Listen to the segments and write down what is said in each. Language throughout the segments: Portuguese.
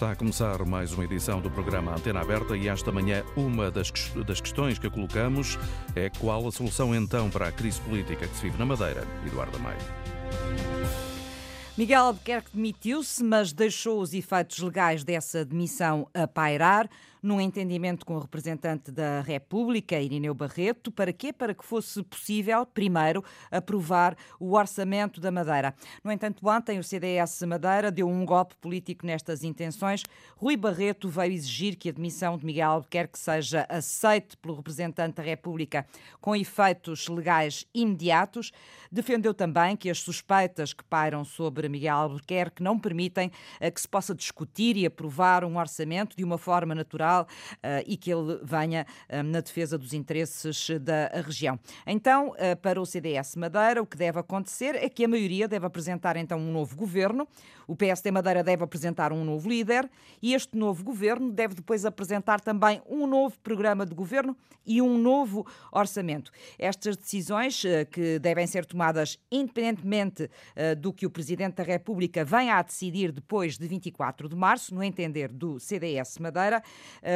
Está a começar mais uma edição do programa Antena Aberta e esta manhã uma das, das questões que colocamos é qual a solução então para a crise política que se vive na Madeira. Eduardo Maio. Miguel Albuquerque demitiu-se, mas deixou os efeitos legais dessa demissão a pairar num entendimento com o representante da República, Irineu Barreto. Para quê? Para que fosse possível, primeiro, aprovar o orçamento da Madeira. No entanto, ontem o CDS Madeira deu um golpe político nestas intenções. Rui Barreto veio exigir que a demissão de Miguel Albuquerque seja aceite pelo representante da República com efeitos legais imediatos. Defendeu também que as suspeitas que pairam sobre Miguel Albuquerque não permitem eh, que se possa discutir e aprovar um orçamento de uma forma natural uh, e que ele venha uh, na defesa dos interesses da região. Então, uh, para o CDS Madeira, o que deve acontecer é que a maioria deve apresentar então um novo governo, o PSD Madeira deve apresentar um novo líder e este novo governo deve depois apresentar também um novo programa de governo e um novo orçamento. Estas decisões que devem ser tomadas independentemente do que o Presidente da República venha a decidir depois de 24 de março, no entender do CDS Madeira,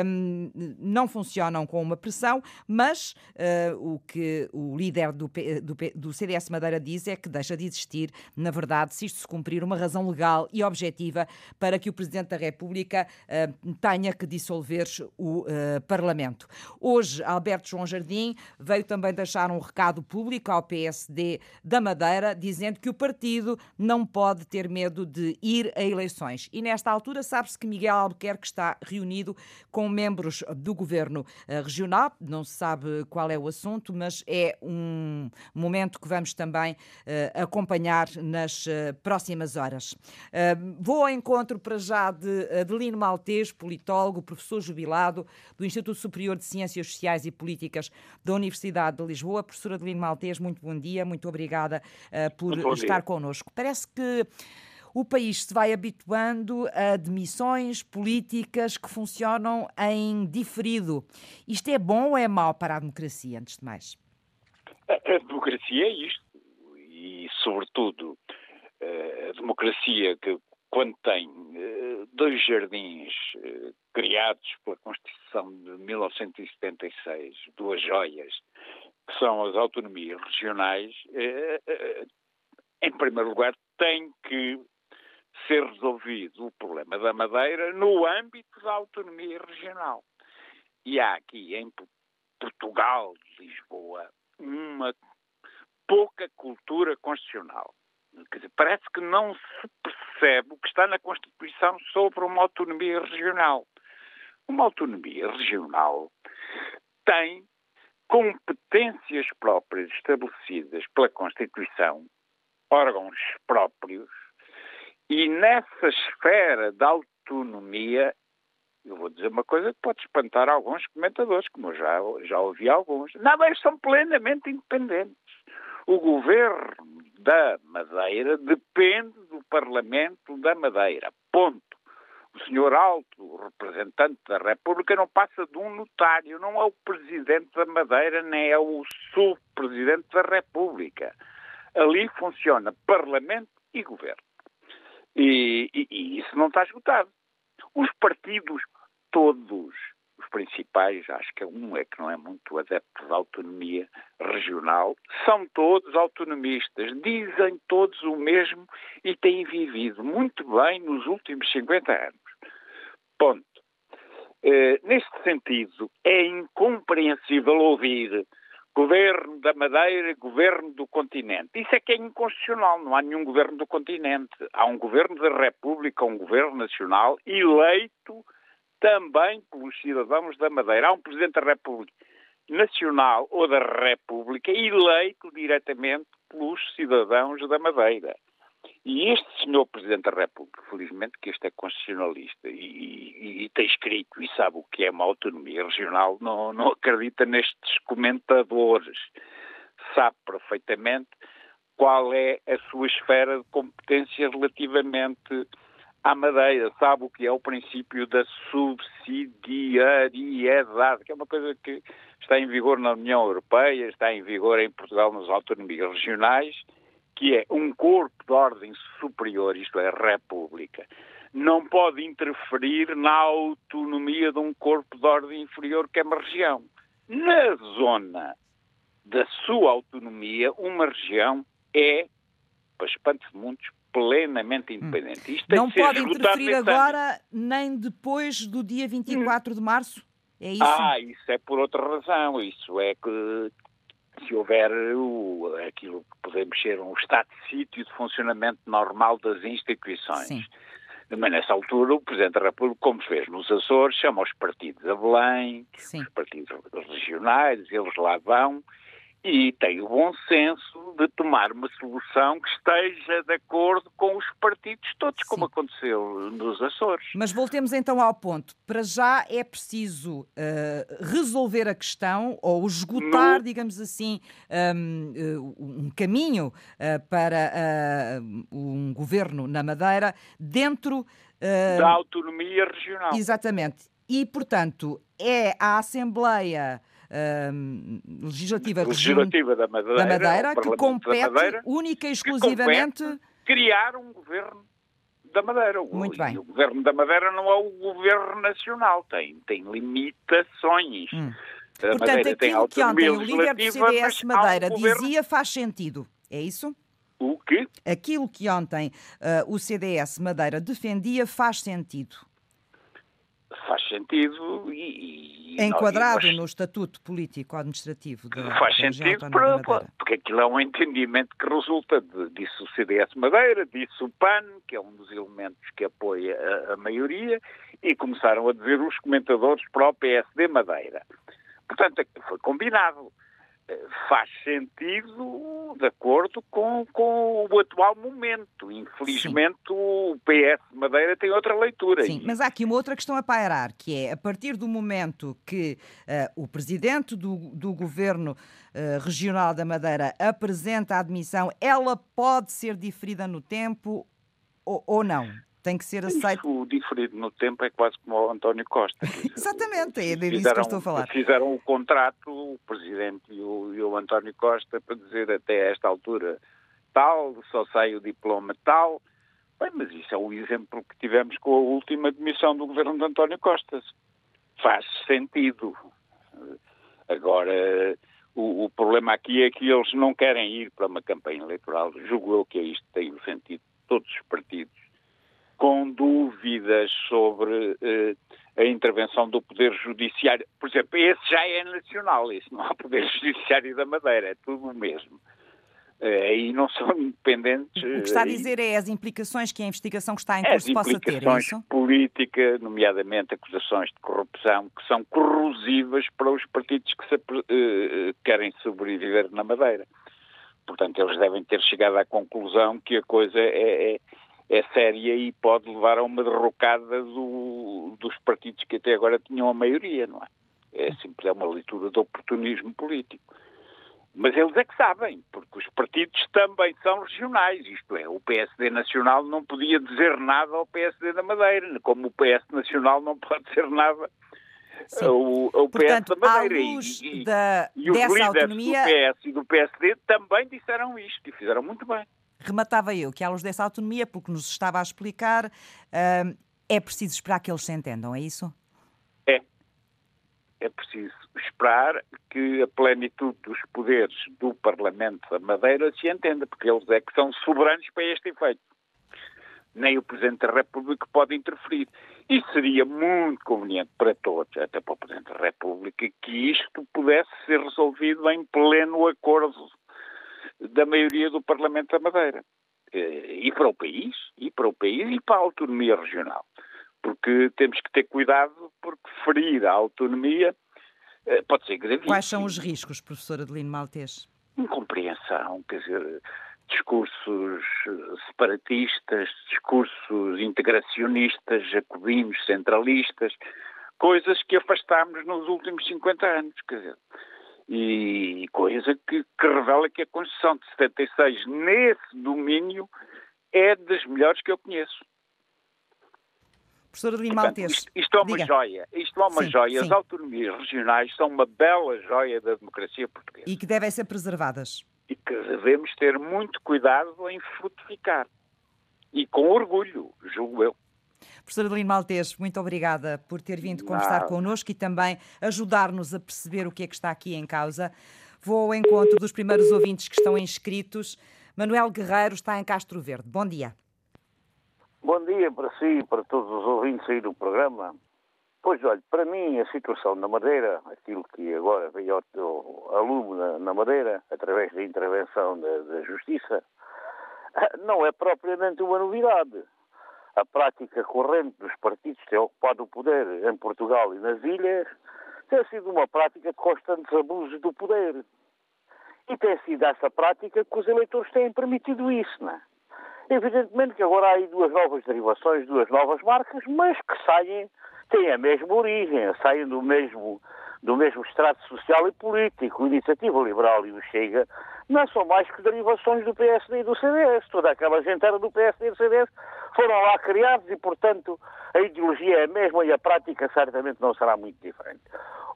um, não funcionam com uma pressão, mas uh, o que o líder do, do, do, CDS Madeira diz é que deixa de existir, na verdade, se isto se cumprir, uma razão legal e objetiva para que o Presidente da República uh, tenha que dissolver o uh, Parlamento. Hoje, Alberto João Jardim veio também deixar um recado público ao PSD da Madeira, dizendo que o partido não pode ter medo de ir a eleições. E nesta altura sabe-se que Miguel Albuquerque está reunido com membros do governo eh, regional. Não se sabe qual é o assunto, mas é um momento que vamos também uh, acompanhar nas uh, próximas horas. Vou ao encontro para já de Adelino Maltês, politólogo, professor jubilado do Instituto Superior de Ciências Sociais e Políticas da Universidade de Lisboa. Professora Adelino Maltês, muito bom dia, muito obrigada por estar connosco. Parece que o país se vai habituando a demissões políticas que funcionam em diferido. Isto é bom ou é mau para a democracia, antes de mais? A, democracia é isto. E, sobretudo, eh, a democracia que, quando tem eh, dois jardins eh, criados pela Constituição de 1976, duas joias, que são as autonomias regionais, em primeiro lugar, tem que ser resolvido o problema da Madeira no âmbito da autonomia regional. E há aqui em Portugal, Lisboa, uma pouca cultura constitucional. Quer dizer, parece que não se percebe o que está na Constituição sobre uma autonomia regional. Uma autonomia regional tem competências próprias estabelecidas pela Constituição, órgãos próprios, e nessa esfera da autonomia, eu vou dizer uma coisa que pode espantar alguns comentadores, como eu já, já ouvi alguns. Não, eles são plenamente independentes. O governo da Madeira depende do Parlamento da Madeira. Ponto. O senhor Alto, representante da República, não passa de um notário, não é o presidente da Madeira, nem é o subpresidente da República. Ali funciona Parlamento e Governo. E, e, e isso não está esgotado. Os partidos todos, os principais, acho que é um é que não é muito adepto da autonomia regional, são todos autonomistas, dizem todos o mesmo e têm vivido muito bem nos últimos 50 anos. Ponto. Uh, neste sentido, é incompreensível ouvir Governo da Madeira, governo do continente. Isso é que é inconstitucional. Não há nenhum governo do continente. Há um governo da República, um governo nacional, eleito também pelos cidadãos da Madeira. Há um presidente da República nacional ou da República eleito diretamente pelos cidadãos da Madeira. E este senhor Presidente da República, felizmente que este é constitucionalista e, e, e, tem escrito e sabe o que é uma autonomia regional, não, não acredita nestes comentadores. Sabe perfeitamente qual é a sua esfera de competência relativamente à Madeira, sabe o que é o princípio da subsidiariedade, que é uma coisa que está em vigor na União Europeia, está em vigor em Portugal nas autonomias regionais que é um corpo de ordem superior, isto é, a República, não pode interferir na autonomia de um corpo de ordem inferior que é uma região. Na zona da sua autonomia, uma região é, para espanto de muitos, plenamente hum. independente. Isto não pode interferir agora nem depois do dia 24 de março? É isso? Ah, isso é por outra razão. Isso é que se houver o, aquilo que podemos ser um estado de sítio de funcionamento normal das instituições. Sim. Mas nessa altura o Presidente da República, como fez nos Açores, chama os partidos a Belém, Sim. os partidos regionais, eles lá vão, e tem o bom senso de tomar uma solução que esteja de acordo com os partidos todos, Sim. como aconteceu nos Açores. Mas voltemos então ao ponto. Para já é preciso uh, resolver a questão ou esgotar, no... digamos assim, um, uh, um caminho uh, para um governo na Madeira dentro da autonomia regional. Exatamente. E, portanto, é a Assembleia legislativa, legislativa da Madeira, da Madeira que compete Madeira, única e exclusivamente criar um governo da Madeira. Muito bem. E o governo da Madeira não é o governo nacional, tem, tem limitações. Hum. Portanto, Madeira aquilo que ontem o líder do CDS Madeira um dizia faz sentido, é isso? O quê? Aquilo que ontem uh, o CDS Madeira defendia faz sentido. Faz sentido e, é enquadrado nós... no estatuto político-administrativo da Faz sentido, para, porque aquilo é um entendimento que resulta de, disso o CDS Madeira, disso o PAN, que é um dos elementos que apoia a, a maioria, e começaram a dizer os comentadores para o PSD Madeira. Portanto, foi combinado faz sentido de acordo com, com o atual momento. Infelizmente, Sim. o PS de Madeira tem outra leitura. Sim, mas há aqui uma outra questão a pairar, que é a partir do momento que uh, o presidente do, do governo uh, regional da Madeira apresenta a admissão, ela pode ser diferida no tempo ou, ou não? Tem que ser aceito. Isso diferido no tempo é quase como o António Costa. Exatamente, é disso fizeram, que eu estou a falar. Fizeram o contrato, o Presidente e o, e o António Costa, para dizer até esta altura tal, só sai o diploma tal. Bem, mas isso é o exemplo que tivemos com a última demissão do governo de António Costa. Faz sentido. Agora, o, o, problema aqui é que eles não querem ir para uma campanha eleitoral. Julgo eu que é isto tem o sentido de todos os partidos com dúvidas sobre eh, a intervenção do Poder Judiciário. Por exemplo, esse já é nacional, esse não há Poder Judiciário da Madeira, é tudo o mesmo. Eh, e não são independentes. O que está a eh, dizer é as implicações que a investigação que está em curso possa ter, é isso? política, nomeadamente acusações de corrupção, que são corrosivas para os partidos que se, querem sobreviver na Madeira. Portanto, eles devem ter chegado à conclusão que a coisa é, é é séria e pode levar a uma derrocada do, dos partidos que até agora tinham a maioria, não é? É simples, é uma leitura de oportunismo político. Mas eles é que sabem, porque os partidos também são regionais, isto é, o PSD Nacional não podia dizer nada ao PSD da Madeira, como o PS Nacional não pode dizer nada ao, ao Portanto, PS da Madeira. E, da, e, os líderes autonomia... do PS e do PSD também disseram isto e fizeram muito bem rematava eu que à luz dessa autonomia, porque nos estava a explicar, uh, é preciso esperar que eles se entendam, é isso? É. É preciso esperar que a plenitude dos poderes do Parlamento da Madeira se entenda, porque eles é que são soberanos para este efeito. Nem o Presidente da República pode interferir. E seria muito conveniente para todos, até para o Presidente da República, que isto pudesse ser resolvido em pleno acordo da maioria do Parlamento da Madeira. Eh, e para o país, e para o país e para a autonomia regional. Porque temos que ter cuidado, porque ferir a autonomia eh, pode ser gravíssimo. Quais são os riscos, professora Adelino Maltês? Incompreensão, quer dizer, discursos eh, separatistas, discursos integracionistas, jacobinos, centralistas, coisas que afastámos nos últimos 50 anos, quer dizer e coisa que, que, revela que a Constituição de 76, nesse domínio, é das melhores que eu conheço. Professor Lima Portanto, isto, isto, é uma Diga. joia. Isto é uma sim, joia. Sim. As autonomias regionais são uma bela joia da democracia portuguesa. E que devem ser preservadas. E que devemos ter muito cuidado em frutificar. E com orgulho, julgo eu. Professor Adelino Maltês, muito obrigada por ter vindo conversar connosco e também ajudar-nos a perceber o que é que está aqui em causa. Vou ao encontro dos primeiros ouvintes que estão inscritos. Manuel Guerreiro está em Castro Verde. Bom dia. Bom dia para si e para todos os ouvintes aí do programa. Pois, olha, para mim a situação na Madeira, aquilo que agora veio ao, aluno na, na, Madeira, através da intervenção da, da Justiça, não é propriamente uma novidade. A prática corrente dos partidos ter ocupado o poder em Portugal e nas ilhas tem sido uma prática de constantes abusos do poder. E tem sido essa prática que os eleitores têm permitido isso, não é? Evidentemente que agora há aí duas novas derivações, duas novas marcas, mas que saem, têm a mesma origem, saem do mesmo, do mesmo extrato social e político. Iniciativa Liberal e o Chega não são mais que derivações do PSD e do CDS. Toda aquela gente era do PSD e do CDS, foram lá criados e, portanto, a ideologia é a mesma e a prática certamente não será muito diferente.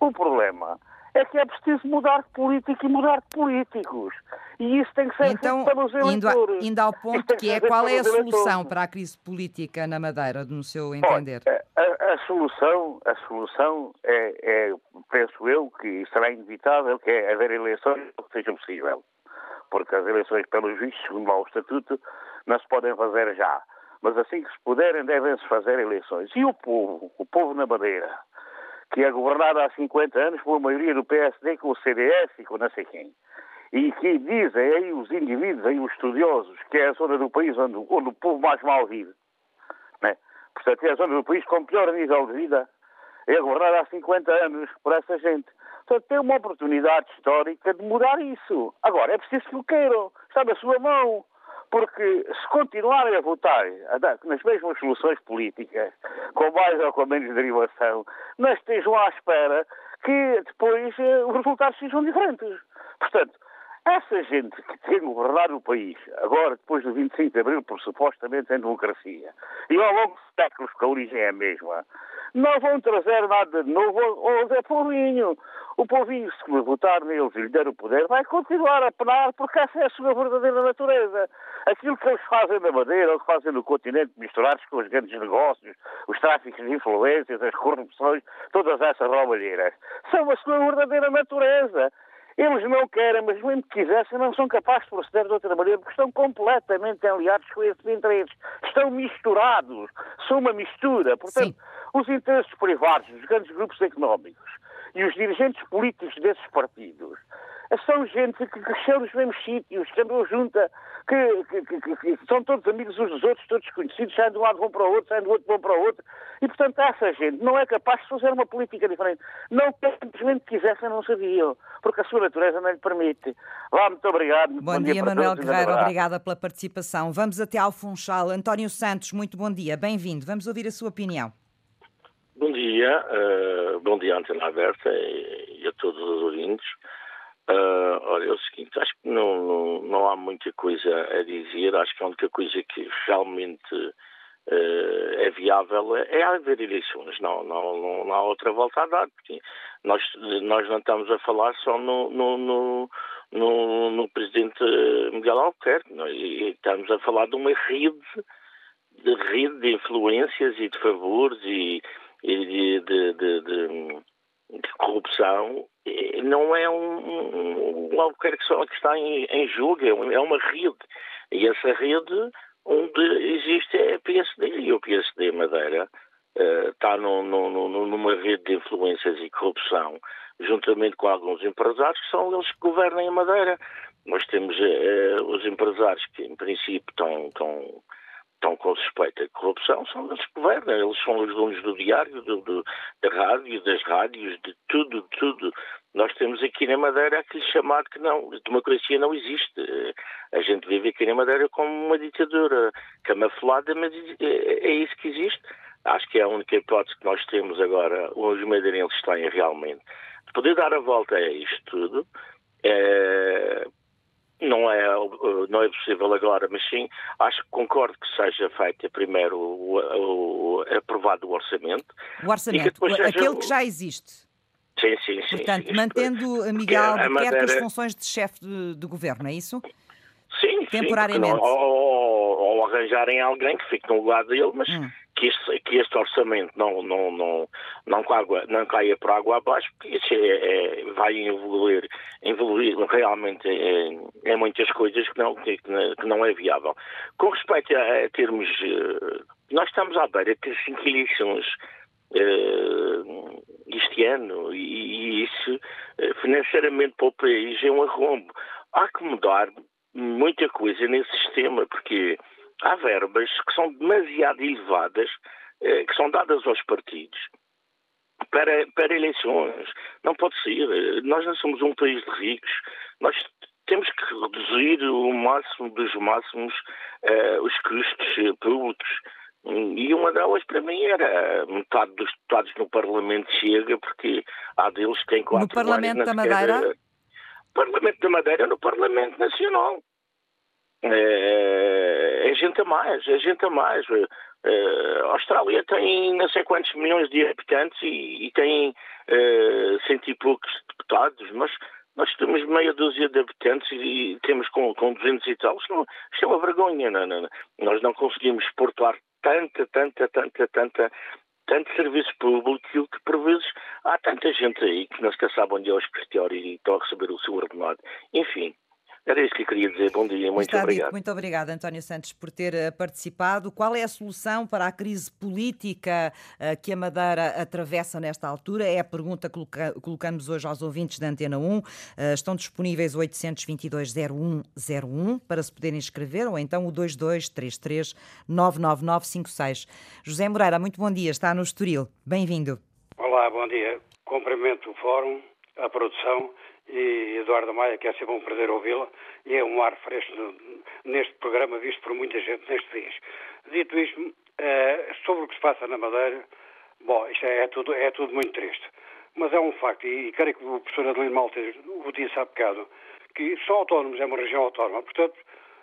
O problema é que é preciso mudar de política e mudar de políticos. E isso tem que ser então, feito pelos eleitores. Indo, indo ao ponto que, que é, qual é a solução eleitores. para a crise política na Madeira, no seu entender? a, a, solução, a solução é, é, penso eu, que será inevitável, que é haver eleições que seja possível. Porque as eleições, pelos vistos, segundo o Estatuto, não se podem fazer já. Mas assim que se puderem, devem-se fazer eleições. E o povo, o povo na Madeira, que é governada há 50 anos por maioria do PSD com o CDS e com não sei quem. E que dizem aí os indivíduos, aí os estudiosos, que é a zona do país onde, onde o povo mais mal vive. Né? Portanto, é a zona do país com pior nível de vida. É governada há 50 anos por essa gente. Portanto, tem uma oportunidade histórica de mudar isso. Agora, é preciso que o queiram. Está na sua mão. Porque se continuarem a votar nas mesmas soluções políticas, com mais ou com menos derivação, não estejam à espera que depois eh, os resultados sejam diferentes. Portanto, essa gente que tem governado o país, agora, depois do 25 de Abril, por supostamente em democracia, e ao longo de séculos, que a origem é a mesma, não vão trazer nada de novo ao Zé Povinho. O povinho, se votar neles e lhe der o poder, vai continuar a penar porque essa é a sua verdadeira natureza. Aquilo que eles fazem na Madeira, ou que fazem no continente, misturados com os grandes negócios, os tráficos de influências, as corrupções, todas essas roubalheiras, são a sua verdadeira natureza. Eles não querem, mas mesmo que quisessem, não são capazes de proceder de outra maneira, porque estão completamente aliados com esses interesses. Estão misturados. São uma mistura. Portanto, Sim. Os interesses privados dos grandes grupos económicos e os dirigentes políticos desses partidos são gente que cresceu nos mesmos sítios, que andou junta, que, que, que, que, são todos amigos uns dos outros, todos conhecidos, saem de um lado vão para o outro, saem do outro vão para o outro. E, portanto, essa gente não é capaz de fazer uma política diferente. Não que simplesmente quisessem, não sabiam, porque a sua natureza não lhe permite. Vá, muito obrigado. Muito bom, bom, dia, dia Manuel Guerreiro, obrigada pela participação. Vamos até ao Funchal. António Santos, muito bom dia, bem-vindo. Vamos ouvir a sua opinião. Bom dia, uh, bom dia Antena Aberta e, e a todos os ouvintes. Uh, olha, é o seguinte, acho que não, não, não, há muita coisa a dizer, acho que a única coisa que realmente uh, é viável é, é haver eleições, não, não, não, não, há outra volta a dar, porque nós, nós não estamos a falar só no, no, no, no, no presidente Miguel Albuquerque, é? e estamos a falar de uma rede de rede de influências e de favores e e de, de, de, de corrupção não é um, um, algo que está em, em jogo, é, é uma rede. E essa rede onde existe é a PSD e o PSD Madeira uh, está no, no, no, numa rede de influências e corrupção, juntamente com alguns empresários que são eles que governam a Madeira. Nós temos uh, os empresários que, em princípio, estão, estão estão com suspeita de corrupção são eles que governam, eles são os donos do diário, do, do, da rádio, das rádios, de tudo, de tudo. Nós temos aqui na Madeira aquele chamado que não, democracia não existe. A gente vive aqui na Madeira como uma ditadura camuflada, mas é, é isso que existe. Acho que é a única hipótese que nós temos agora, os madeirenses têm realmente, de poder dar a volta a isto tudo, é, não é, não é possível agora, mas sim, acho que concordo que seja feito primeiro o, o, aprovado o orçamento. O orçamento, que seja... aquele que já existe. Sim, sim, sim. Portanto, sim, mantendo a Miguel Albuquerque as funções de chefe de, de, governo, é isso? Sim, Temporariamente. Sim, ou, ou, ou, arranjarem alguém que fique no lugar dele, mas hum. Que este, que este orçamento não, não, não, não, água, não caia por água abaixo, porque isso é, é, vai envolver, envolver realmente em, em muitas coisas que não, que, que, não é viável. Com respeito a, a termos. Eh, nós estamos à beira de cinco eleições uh, este ano e, e isso uh, financeiramente para o país é um arrombo. Há que mudar muita coisa nesse sistema, porque há verbas que são demasiado elevadas, uh, que são dadas aos partidos. Para, para eleições. Não pode ser. Nós não somos um país de ricos. Nós temos que reduzir o máximo dos máximos uh, os custos públicos. E uma delas, para mim, era metade dos deputados no Parlamento chega, porque há deles que têm quatro No Parlamento da Madeira? No Parlamento da Madeira, no Parlamento Nacional. É, é gente a mais, é gente a mais. É, a Austrália tem não sei quantos milhões de habitantes e, e tem é, cento e poucos deputados, mas nós temos meia dúzia de habitantes e temos com, com 200 e tal. Isto, é uma vergonha. Não, não. Nós não conseguimos portuar tanta, tanta, tanta, tanta, tanto serviço público que por vezes há tanta gente aí que não se sabe onde é o escritório e estão a receber o seu ordenado. Enfim, era isso que eu queria dizer. Bom dia, muito Está obrigado. Dito. Muito obrigada, António Santos, por ter eh, participado. Qual é a solução para a crise política eh, que a Madeira atravessa nesta altura? É a pergunta que colocamos hoje aos ouvintes da Antena 1. Eh, estão disponíveis 822-0101 para se poderem inscrever ou então o 2233-99956. José Moreira, muito bom dia. Está no Estoril. Bem-vindo. Olá, bom dia. Cumprimento o Fórum, a produção e Eduardo Maia, que é sempre um prazer ouvi-la, e é um ar fresco neste programa visto por muita gente neste país. Dito isto, eh, sobre o que se passa na Madeira, bom, isto é, é, tudo, é tudo muito triste. Mas é um facto, e, creio que o professor Adelino Maltese o disse há bocado, que são autónomos, é uma região autónoma. Portanto,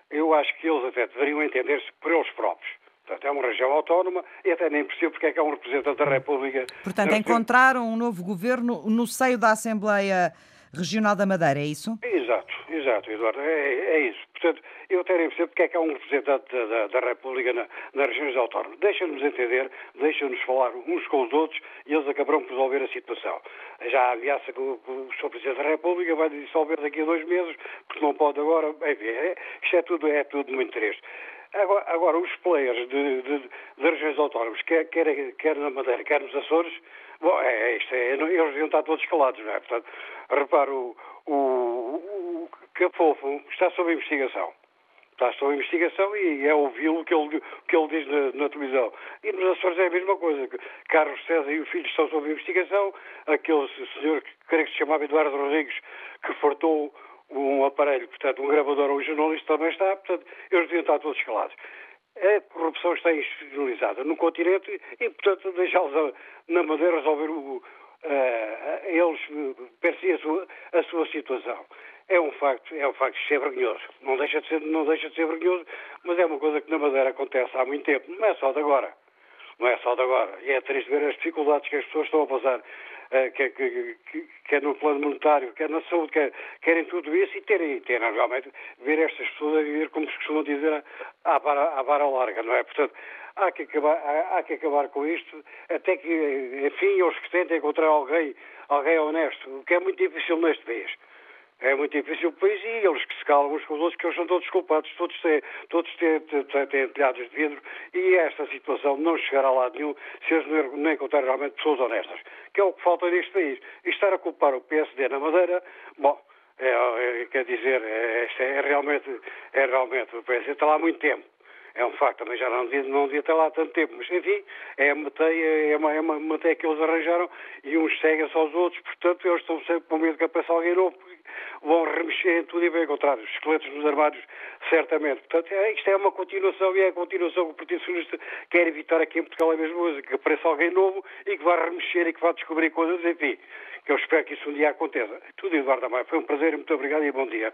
eu acho que eles até deveriam entender-se por eles próprios. Portanto, é uma região autónoma e até nem percebo porque é que é um representante da República. Portanto, encontraram um novo governo no seio da Assembleia Regional da Madeira, é isso? Exato, exato, Eduardo, é, é isso. Portanto, eu até nem percebo porque é que há um representante da, da, da República na, nas regiões autónomas. Deixa-nos entender, deixa-nos falar uns com os outros e eles acabarão por resolver a situação. Já ameaça que o, que o Sr. Presidente da República vai dissolver daqui a dois meses, porque não pode agora. Enfim, é, isto é tudo, é tudo muito triste. Agora, agora os players de, de, de regiões autónomas, quer, quer, quer na Madeira, quer nos Açores, bom, é, é isto é, eles deviam estar todos calados, não é? Portanto, reparo, o, o, o Capofo está sob investigação. Está sob investigação e é ouvi-lo que ele, que ele diz na, na, televisão. E nos Açores é a mesma coisa. Carlos César e o filho estão sob investigação. Aquele senhor, que creio que se chamava Eduardo Rodrigues, que fartou um aparelho, portanto, um gravador ou um jornalista também está, portanto, eles deviam estar todos calados. A corrupção está institucionalizada no continente e, portanto, deixá-los na Madeira resolver o, uh, eles per si a sua, a sua situação. É um facto, é um facto de ser vergonhoso. Não deixa de ser, não deixa de ser vergonhoso, mas é uma coisa que na Madeira acontece há muito tempo. Não é só de agora. Não é só de agora. E é triste ver as dificuldades que as pessoas estão a passar quer, quer, quer, no plano monetário, quer na saúde, quer, querem tudo isso e terem, terem realmente ver estas pessoas a viver, como se costuma dizer, à vara, à vara larga, não é? Portanto, há que, acabar, há, há, que acabar com isto, até que, enfim, eles que tentem encontrar alguém, alguém honesto, o que é muito difícil neste país. É muito difícil o país e eles que se calam uns com os outros, que eles são todos culpados, todos têm, todos têm, têm, têm telhados de vidro e esta situação não chegará a lado nenhum se eles não, não encontrarem realmente pessoas honestas, que é o que falta neste país. E estar a culpar o PSD na Madeira, bom, é, é, quer dizer, é, é, realmente, é realmente, o PSD está lá há muito tempo é um facto, também já não devia, não devia estar lá há tanto tempo, mas enfim, é a mateia, é uma, é uma mateia que eles arranjaram e uns seguem-se aos outros, portanto eles estão sempre com medo que apareça alguém novo, vão remexer em tudo e bem encontrar os esqueletos nos armários, certamente. Portanto, é, isto é uma continuação e é a continuação que o Partido Socialista quer evitar aqui em Portugal é a mesma coisa, que apareça alguém novo e que vá remexer e que vá descobrir coisas, enfim, que eu espero que isso um dia aconteça. Tudo, Eduardo Amaya, foi um prazer muito obrigado e bom dia.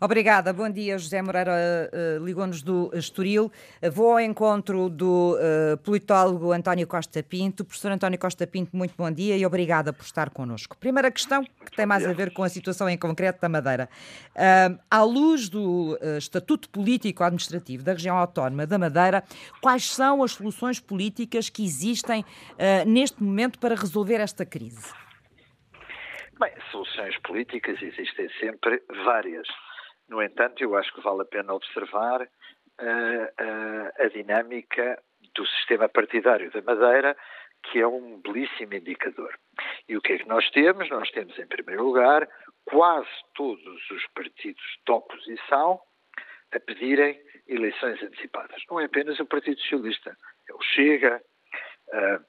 Obrigada, bom dia. José Moreira uh, ligou-nos do Estoril. Vou ao encontro do uh, politólogo António Costa Pinto. Professor António Costa Pinto, muito bom dia e obrigada por estar connosco. Primeira questão, que tem mais a ver com a situação em concreto da Madeira. Uh, à luz do Estatuto Político-Administrativo da região autónoma da Madeira, quais são as soluções políticas que existem neste momento para resolver esta crise? Bem, soluções políticas existem sempre várias. No entanto, eu acho que vale a pena observar uh, uh, a dinâmica do sistema partidário da Madeira, que é um belíssimo indicador. E o que é que nós temos? Nós temos, em primeiro lugar, quase todos os partidos da oposição a pedirem eleições antecipadas. Não é apenas o Partido Socialista, é o Chega uh,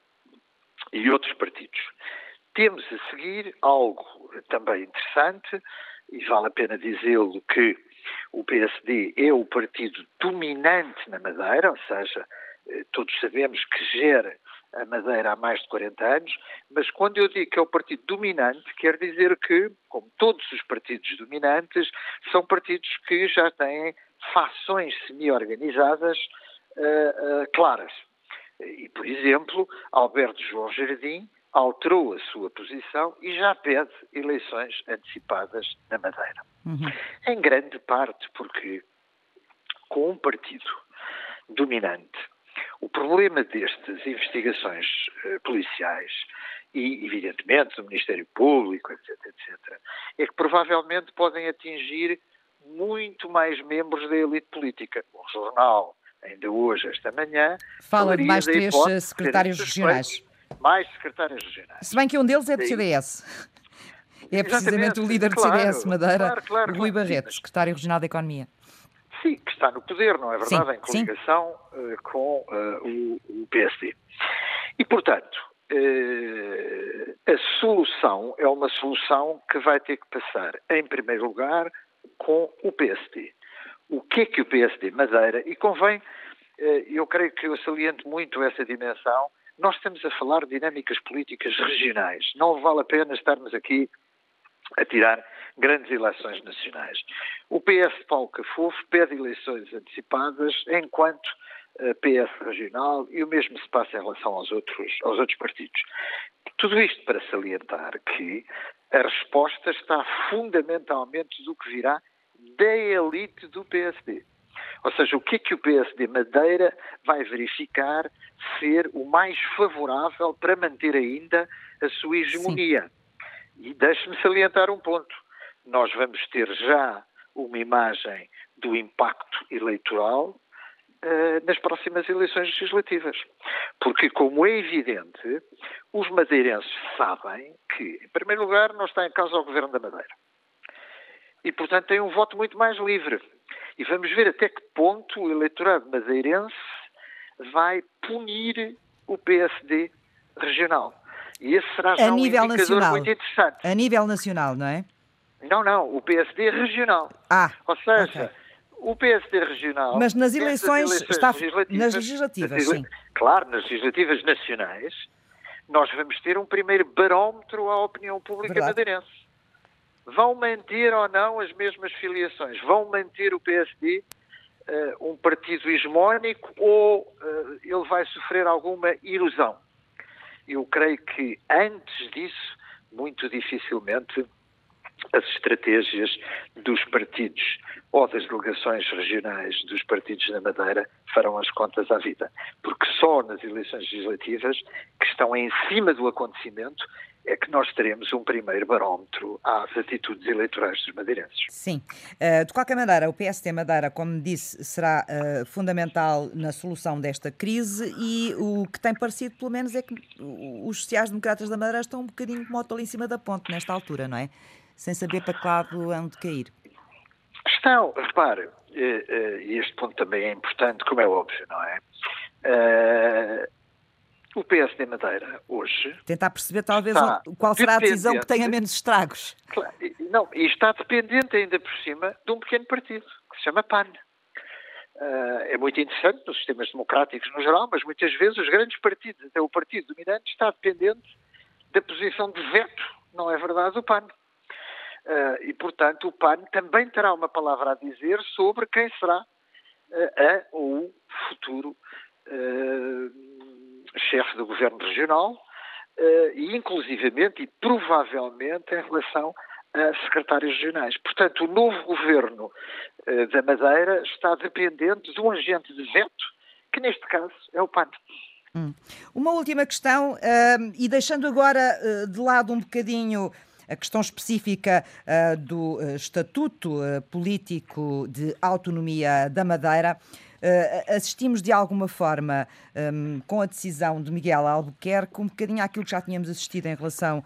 e outros partidos. Temos a seguir algo também interessante, e vale a pena dizê-lo que o PSD é o partido dominante na Madeira, ou seja, eh, todos sabemos que gera a Madeira há mais de 40 anos, mas quando eu digo que é o partido dominante, quer dizer que, como todos os partidos dominantes, são partidos que já têm fações semi-organizadas uh, uh, claras. E, por exemplo, Alberto João Jardim alterou a sua posição e já pede eleições antecipadas na Madeira. Uhum. Em grande parte porque, com um partido dominante, o problema destas investigações uh, policiais e, evidentemente, do Ministério Público, etc., etc., é que provavelmente podem atingir muito mais membros da elite política. O jornal, ainda hoje, esta manhã, fala de mais três secretários regionais mais secretários regionais. Se bem que um deles é do CDS. É precisamente Exatamente, o líder do claro, CDS Madeira, claro, claro, Rui Barreto, secretário regional da Economia. Sim, que está no poder, não é verdade? Sim, em coligação uh, com uh, o, o, PSD. E, portanto, uh, a solução é uma solução que vai ter que passar, em primeiro lugar, com o PSD. O que é que o PSD Madeira, e convém, eu creio que eu saliento muito essa dimensão, nós estamos a falar de dinâmicas políticas regionais. Não vale a pena estarmos aqui a tirar grandes eleições nacionais. O PS de Paulo Cafofo pede eleições antecipadas enquanto eh, PS regional e o mesmo se passa em relação aos outros, aos outros partidos. Tudo isto para salientar que a resposta está fundamentalmente do que virá da elite do PSD. Ou seja, o que é que o PSD Madeira vai verificar ser o mais favorável para manter ainda a sua hegemonia? Sim. E deixe-me salientar um ponto. Nós vamos ter já uma imagem do impacto eleitoral uh, nas próximas eleições legislativas. Porque, como é evidente, os madeirenses sabem que, em primeiro lugar, não está em causa o Governo da Madeira. E, portanto, tem um voto muito mais livre. E vamos ver até que ponto o eleitorado madeirense vai punir o PSD regional. E esse será já a um nível indicador nacional. muito interessante. A nível nacional, não é? Não, não, o PSD regional. Ah, Ou seja, okay. o PSD regional... Mas nas eleições, eleições está legislativas, nas legislativas, sim. Claro, nas legislativas nacionais, nós vamos ter um primeiro barómetro à opinião pública Verdade. madeirense vão manter ou não as mesmas filiações? Vão manter o PSD uh, eh, um partido hegemónico ou uh, ele vai sofrer alguma erosão? Eu creio que antes disso, muito dificilmente, as estratégias dos partidos ou das delegações regionais dos partidos da Madeira farão as contas à vida. Porque só nas eleições legislativas, que estão em cima do acontecimento, é que nós teremos um primeiro barómetro às atitudes eleitorais dos madeirenses. Sim. Uh, de qualquer maneira, o PSD Madeira, como disse, será uh, fundamental na solução desta crise e o que tem parecido, pelo menos, é que os sociais-democratas da Madeira estão um bocadinho de moto ali em cima da ponte, nesta altura, não é? Sem saber para que lado hão de cair. Estão, repare, eh, e este ponto também é importante, como é óbvio, não é? O PSD Madeira, hoje. Tentar perceber, talvez, qual será a decisão que tenha menos estragos. Claro, não, e está dependente ainda por cima de um pequeno partido, que se chama PAN. Uh, é muito interessante nos sistemas democráticos no geral, mas muitas vezes os grandes partidos, até o partido dominante, está dependente da posição de veto, não é verdade, do PAN. Uh, e, portanto, o PAN também terá uma palavra a dizer sobre quem será uh, a ou o futuro uh, chefe do governo regional, e inclusivamente e provavelmente em relação a secretários regionais. Portanto, o novo governo da Madeira está dependente de um agente de veto, que neste caso é o PAN. Hum. Uma última questão, e deixando agora de lado um bocadinho a questão específica do Estatuto Político de Autonomia da Madeira. Uh, assistimos de alguma forma, um, com a decisão de Miguel Albuquerque, um bocadinho àquilo que já tínhamos assistido em relação uh,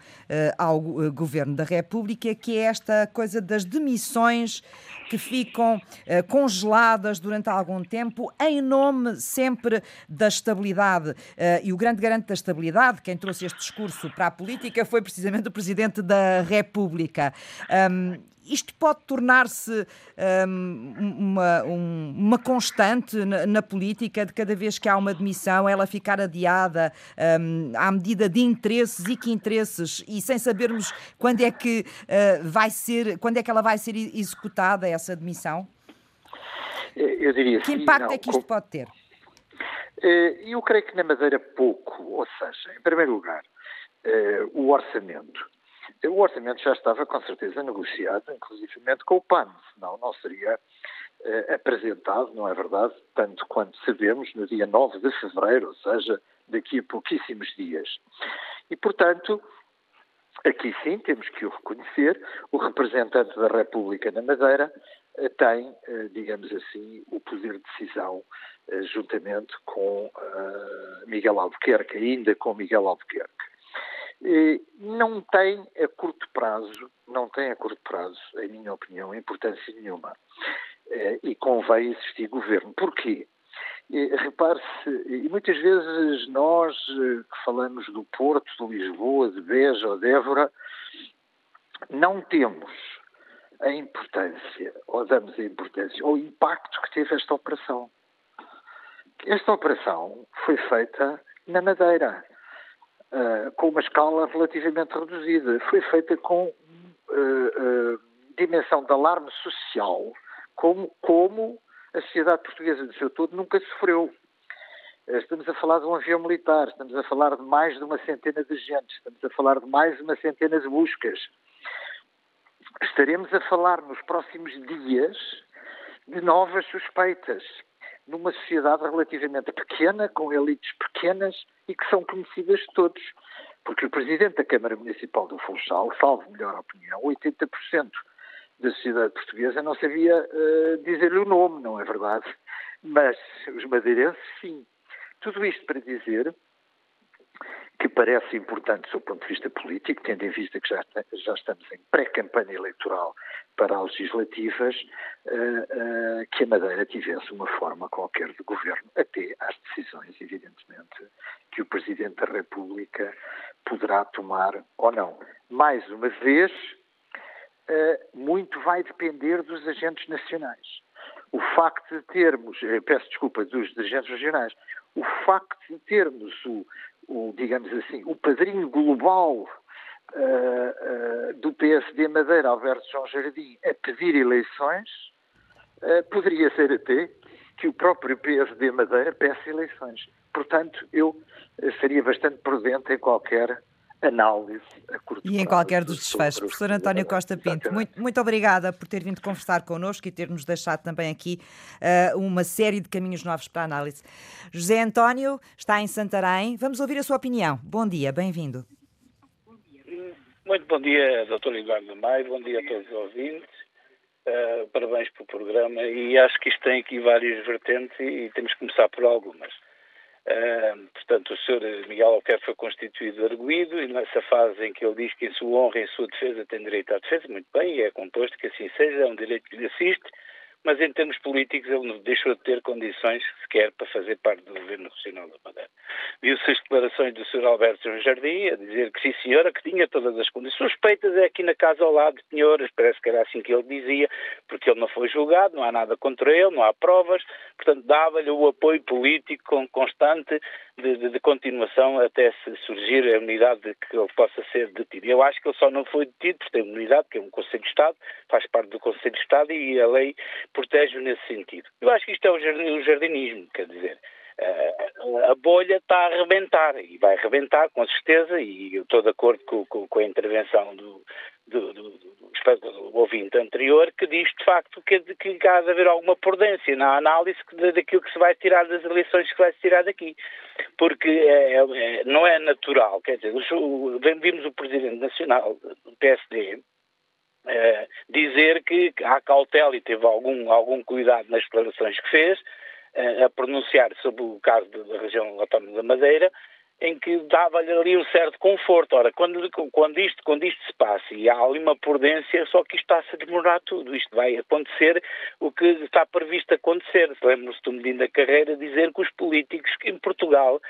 ao uh, Governo da República, que é esta coisa das demissões que ficam congeladas durante algum tempo, em nome sempre da estabilidade. e o grande garante da estabilidade, quem trouxe este discurso para a política, foi precisamente o Presidente da República. Um, isto pode tornar-se um, uma, um, uma constante na, na, política de cada vez que há uma demissão, ela ficar adiada um, à medida de interesses e que interesses, e sem sabermos quando é que uh, vai ser, quando é que ela vai ser executada essa demissão? Eu diria Que impacto não, é que isto pode ter? Eh, eu creio que na Madeira pouco, ou seja, em primeiro lugar, o orçamento o orçamento já estava com certeza negociado, inclusive com o PAN, senão não seria eh, apresentado, não é verdade, tanto quanto sabemos, no dia 9 de fevereiro, ou seja, daqui a pouquíssimos dias. E, portanto, aqui sim temos que o reconhecer, o representante da República na Madeira eh, tem, eh, digamos assim, o poder de decisão juntamente com Miguel Albuquerque, ainda com Miguel Albuquerque. Não tem a curto prazo, não tem a curto prazo, em minha opinião, importância nenhuma. Eh, e convém existir governo. Porquê? Repare-se, e muitas vezes nós eh, que falamos do Porto, de Lisboa, de Beja ou de Évora, não temos a importância, ou damos a importância, ou o impacto que teve esta operação. Esta operação foi feita na Madeira uh, com uma escala relativamente reduzida. Foi feita com uh, uh, dimensão de alarme social, como, como a sociedade portuguesa do seu todo nunca sofreu. Estamos a falar de um avião militar, estamos a falar de mais de uma centena de agentes, estamos a falar de mais de uma centena de buscas. Estaremos a falar nos próximos dias de novas suspeitas numa sociedade relativamente pequena, com elites pequenas e que são conhecidas de todos. Porque o presidente da Câmara Municipal do Funchal, salvo melhor opinião, 80% da sociedade portuguesa não sabia uh, dizer-lhe o nome, não é verdade? Mas os madeirenses, sim. Tudo isto para dizer que parece importante do seu ponto de vista político, tendo em vista que já, já estamos em pré-campanha eleitoral para as legislativas, uh, uh, que a Madeira tivesse uma forma qualquer de governo, até às decisões, evidentemente, que o Presidente da República poderá tomar ou não. Mais uma vez, uh, muito vai depender dos agentes nacionais. O facto de termos, peço desculpa, dos agentes regionais, o facto de termos o, o, digamos assim, o padrinho global uh, uh, do PSD Madeira, Alberto João Jardim, a pedir eleições, uh, poderia ser até que o próprio PSD Madeira peça eleições. Portanto, eu seria bastante prudente em qualquer análise a curto E em qualquer dos desfechos. Professor António Costa Pinto, muito, muito obrigada por ter vindo conversar connosco e ter-nos deixado também aqui uh, uma série de caminhos novos para a análise. José António está em Santarém. Vamos ouvir a sua opinião. Bom dia, bem-vindo. Muito bom dia, Dr. Eduardo Maio, bom dia a todos os ouvintes. Uh, parabéns pelo programa e acho que isto tem aqui várias vertentes e, e temos que começar por algumas. Portanto, o Sr. Miguel Alquerque foi constituído arguído e nessa fase em que ele diz que em sua honra e em sua defesa tem direito à defesa, muito bem, e é composto que assim seja, é um direito que lhe assiste, mas em termos políticos ele deixou de ter condições sequer para fazer parte do Governo Regional da Madeira. Viu-se as declarações do Sr. Alberto Jardim a dizer que sim senhora, que tinha todas as condições. Suspeitas é aqui na casa ao lado de Penhoras, parece que era assim que ele dizia, porque ele não foi julgado, não há nada contra ele, não há provas, portanto dava-lhe o apoio político constante de, de, de, continuação até surgir a unidade de que ele possa ser detido. Eu acho que ele só não foi detido porque tem unidade, que é um Conselho de Estado, faz parte do Conselho de Estado e a lei protege-o nesse sentido. Eu acho que isto é o jardinismo, quer dizer, a bolha está a arrebentar e vai arrebentar com certeza e eu estou de acordo com, com, com a intervenção do, do, do, do, ouvinte anterior que diz de facto que, que há de haver alguma prudência na análise daquilo que se vai tirar das eleições que vai se tirar daqui porque é, é, não é natural quer dizer, vimos o Presidente Nacional do PSD é, dizer que há cautela e teve algum, algum cuidado nas declarações que fez a pronunciar sobre o caso da região autónoma da Madeira, em que dava-lhe ali um certo conforto. Ora, quando, quando, isto, quando isto se passa e há ali uma prudência, só que isto está-se a demorar tudo. Isto vai acontecer o que está previsto acontecer. Lembro-se do Medina Carreira dizer que os políticos em Portugal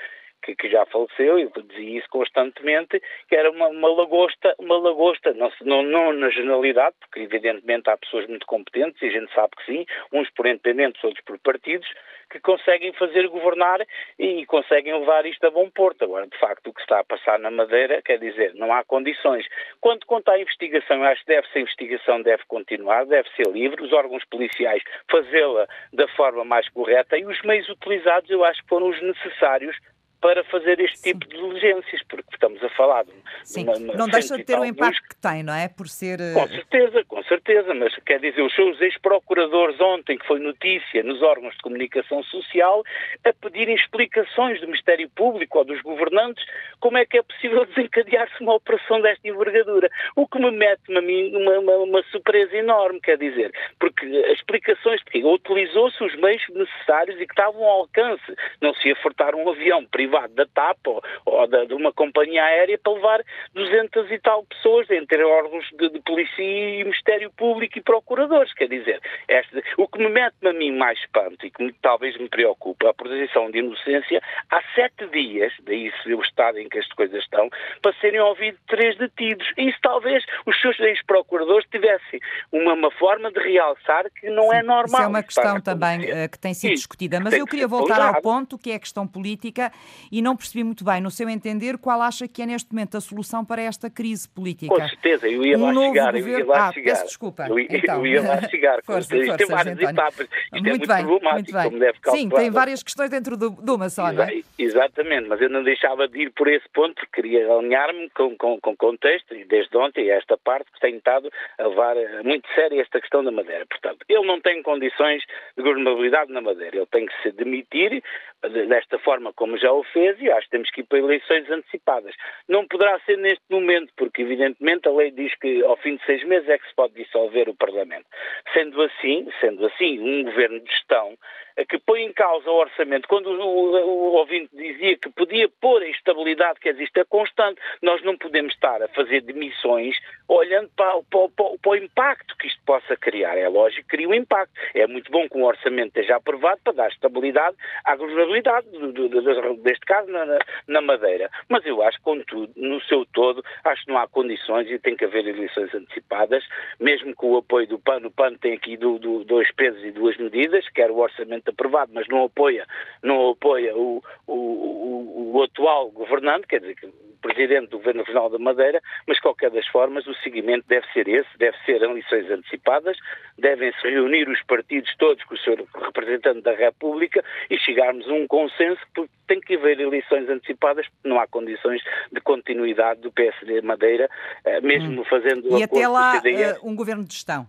que, que, já faleceu, e dizia isso constantemente, que era uma, uma lagosta, uma lagosta, não, não, não, na generalidade, porque evidentemente há pessoas muito competentes, e a gente sabe que sim, uns por independentes, outros por partidos, que conseguem fazer governar e conseguem levar isto a bom porto. Agora, de facto, o que está a passar na Madeira, quer dizer, não há condições. Quanto quanto à investigação, eu acho que deve ser investigação, deve continuar, deve ser livre, os órgãos policiais fazê-la da forma mais correta e os meios utilizados, eu acho que foram os necessários para fazer este tipo de diligências, porque estamos a falar de Sim, uma, uma não deixa de ter o impacto que tem, não é? Por ser. Eh, com certeza, com certeza, mas quer dizer, os seus ex-procuradores ontem, que foi notícia nos órgãos de comunicação social, a pedirem explicações do Ministério Público ou dos governantes como é que é possível desencadear-se uma operação desta envergadura. O que me mete-me a mim uma, uma, uma, surpresa enorme, quer dizer, porque as explicações, porque utilizou-se os meios necessários e que estavam ao alcance. Não se ia furtar um avião privado privado da TAP ou, ou da, de uma companhia aérea para levar 200 e tal pessoas entre órgãos de, de polícia e Ministério Público e procuradores. Quer dizer, este, o que me mete-me a mim mais espanto e que me, talvez me preocupa, a posição de inocência, há sete dias, daí se vê o estado em que as coisas estão, para serem ouvidos três detidos. E isso talvez os seus ex-procuradores tivessem uma, uma, forma de realçar que não é Sim, é normal. Isso é uma questão também uh, que tem sido Sim, discutida, mas eu queria voltar ao ponto que é a questão política e não percebi muito bem, no seu entender, qual acha que é neste momento a solução para esta crise política. Com certeza, eu ia um lá chegar. Governo... Eu ia lá ah, chegar. Peço desculpa. Eu, então. eu ia lá chegar. força, isto força, tem várias etapas. Isto muito é muito bem, problemático, muito bem. Sim, tem várias questões dentro de, de uma só, não é? Exatamente, mas eu não deixava de ir por esse ponto porque queria alinhar-me com, com, com contexto e desde ontem esta parte que tenho estado a levar muito sério esta questão da Madeira. Portanto, ele não tem condições de governabilidade na Madeira. Ele tem que se demitir desta forma como já o fez e acho que temos que ir para eleições antecipadas. Não poderá ser neste momento, porque evidentemente a lei diz que ao fim de seis meses é que se pode dissolver o Parlamento. Sendo assim, sendo assim, um governo de gestão que põe em causa o orçamento, quando o, o, o ouvinte dizia que podia pôr a estabilidade, que existe é constante, nós não podemos estar a fazer demissões olhando para, para, para, para, o impacto que isto possa criar. É lógico que cria um impacto. É muito bom que um orçamento esteja aprovado para dar estabilidade à governabilidade, do, do, do, deste caso, na, na, Madeira. Mas eu acho, contudo, no seu todo, acho que não há condições e tem que haver eleições antecipadas, mesmo com o apoio do PAN. O PAN tem aqui do, dois pesos e duas medidas, quer o orçamento aprovado, mas não apoia, não apoia o, o, o, o atual governante, quer dizer, Presidente do Governo Regional da Madeira, mas de qualquer das formas o seguimento deve ser esse, deve ser eleições antecipadas, devem-se reunir os partidos todos com o Sr. Representante da República e chegarmos a um consenso, porque tem que haver eleições antecipadas, porque não há condições de continuidade do PSD Madeira, eh, mesmo hum. fazendo E até lá eh, um governo de gestão.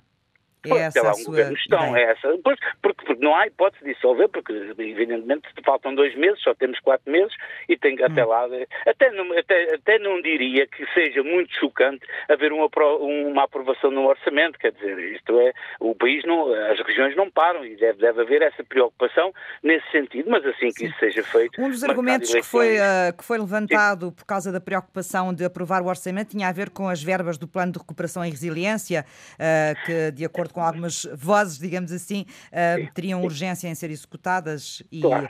É essa lá, um governo estão, é essa. Pois, porque, porque, não há hipótese de dissolver, porque evidentemente faltam dois meses, só temos quatro meses, e tem que até hum. lá. Até não, até, até não diria que seja muito chocante haver uma, uma aprovação no orçamento, quer dizer, isto é, o país não, as regiões não param e deve, deve haver essa preocupação nesse sentido, mas assim que Sim. isso seja feito. Um dos argumentos que foi, uh, que foi levantado Sim. por causa da preocupação de aprovar o orçamento tinha a ver com as verbas do Plano de Recuperação e Resiliência, uh, que, de acordo com algumas vozes, digamos assim, uh, teriam urgência em ser executadas e claro,